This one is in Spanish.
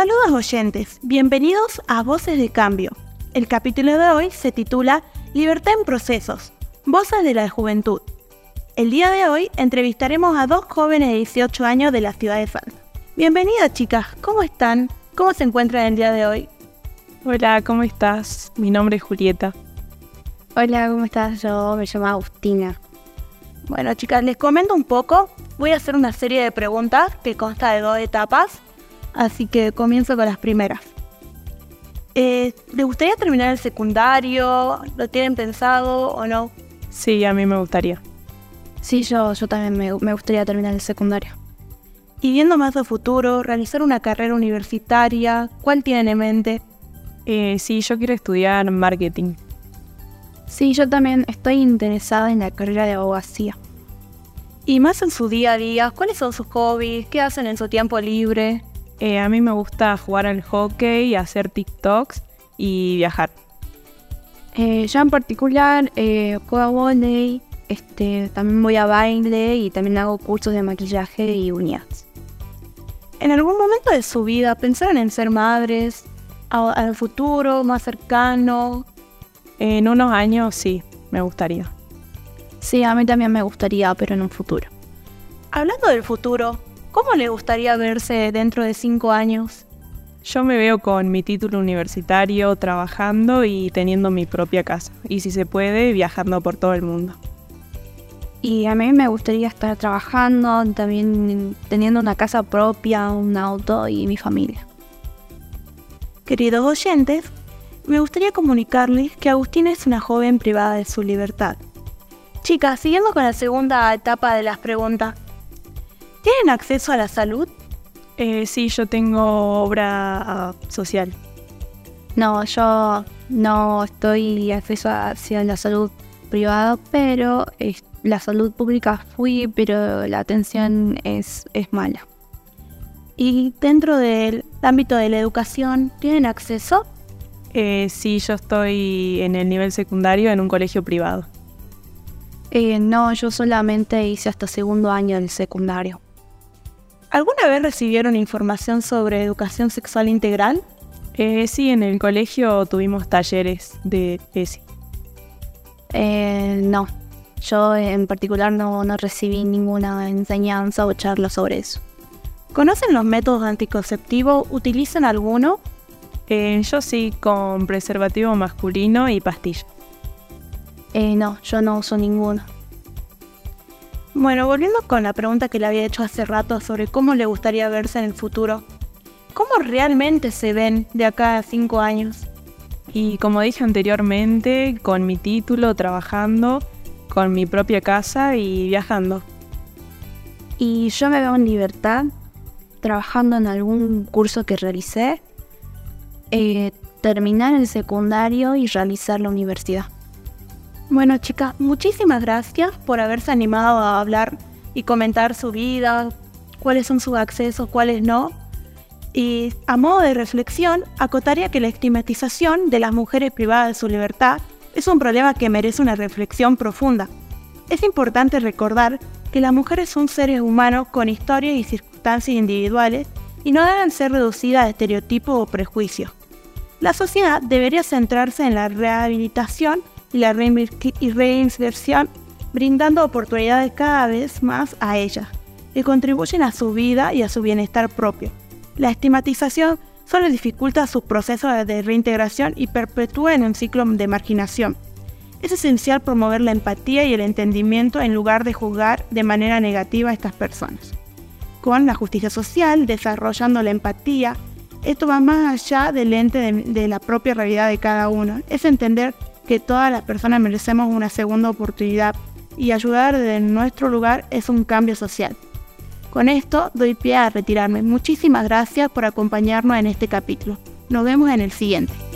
Saludos oyentes, bienvenidos a Voces de Cambio. El capítulo de hoy se titula Libertad en Procesos, Voces de la Juventud. El día de hoy entrevistaremos a dos jóvenes de 18 años de la ciudad de Salta. Bienvenidas chicas, ¿cómo están? ¿Cómo se encuentran el día de hoy? Hola, ¿cómo estás? Mi nombre es Julieta. Hola, ¿cómo estás? Yo me llamo Agustina. Bueno chicas, les comento un poco. Voy a hacer una serie de preguntas que consta de dos etapas, así que comienzo con las primeras. Eh, ¿Les gustaría terminar el secundario? ¿Lo tienen pensado o no? Sí, a mí me gustaría. Sí, yo, yo también me, me gustaría terminar el secundario. Y viendo más a futuro, realizar una carrera universitaria, ¿cuál tienen en mente? Eh, sí, yo quiero estudiar marketing. Sí, yo también estoy interesada en la carrera de abogacía. Y más en su día a día, ¿cuáles son sus hobbies? ¿Qué hacen en su tiempo libre? Eh, a mí me gusta jugar al hockey, hacer TikToks y viajar. Eh, yo en particular eh, juego a volei, este, también voy a baile y también hago cursos de maquillaje y uñas. ¿En algún momento de su vida pensaron en ser madres? ¿A- ¿Al futuro, más cercano? En unos años sí, me gustaría. Sí, a mí también me gustaría, pero en un futuro. Hablando del futuro, ¿cómo le gustaría verse dentro de cinco años? Yo me veo con mi título universitario, trabajando y teniendo mi propia casa. Y si se puede, viajando por todo el mundo. Y a mí me gustaría estar trabajando, también teniendo una casa propia, un auto y mi familia. Queridos oyentes, me gustaría comunicarles que Agustina es una joven privada de su libertad. Chicas, siguiendo con la segunda etapa de las preguntas, ¿tienen acceso a la salud? Eh, sí, yo tengo obra social. No, yo no estoy acceso hacia la salud privada, pero es- la salud pública fui, pero la atención es, es mala. Y dentro del ámbito de la educación, ¿tienen acceso? Eh, sí, yo estoy en el nivel secundario en un colegio privado. Eh, no, yo solamente hice hasta segundo año del secundario. ¿Alguna vez recibieron información sobre educación sexual integral? Eh, sí, en el colegio tuvimos talleres de ESI. Eh, no, yo en particular no, no recibí ninguna enseñanza o charla sobre eso. ¿Conocen los métodos anticonceptivos? ¿Utilizan alguno? Eh, yo sí, con preservativo masculino y pastilla. Eh, no, yo no uso ninguno. Bueno, volviendo con la pregunta que le había hecho hace rato sobre cómo le gustaría verse en el futuro, ¿cómo realmente se ven de acá a cinco años? Y como dije anteriormente, con mi título, trabajando, con mi propia casa y viajando. Y yo me veo en libertad, trabajando en algún curso que realicé, eh, terminar el secundario y realizar la universidad. Bueno, chicas, muchísimas gracias por haberse animado a hablar y comentar su vida, cuáles son sus accesos, cuáles no. Y a modo de reflexión, acotaría que la estigmatización de las mujeres privadas de su libertad es un problema que merece una reflexión profunda. Es importante recordar que las mujeres son seres humanos con historias y circunstancias individuales y no deben ser reducidas a estereotipos o prejuicios. La sociedad debería centrarse en la rehabilitación y la reinserción, brindando oportunidades cada vez más a ellas, que contribuyen a su vida y a su bienestar propio. La estigmatización solo dificulta sus procesos de reintegración y perpetúa en un ciclo de marginación. Es esencial promover la empatía y el entendimiento en lugar de juzgar de manera negativa a estas personas. Con la justicia social, desarrollando la empatía, esto va más allá del ente de, de la propia realidad de cada uno. Es entender que todas las personas merecemos una segunda oportunidad y ayudar desde nuestro lugar es un cambio social. Con esto doy pie a retirarme. Muchísimas gracias por acompañarnos en este capítulo. Nos vemos en el siguiente.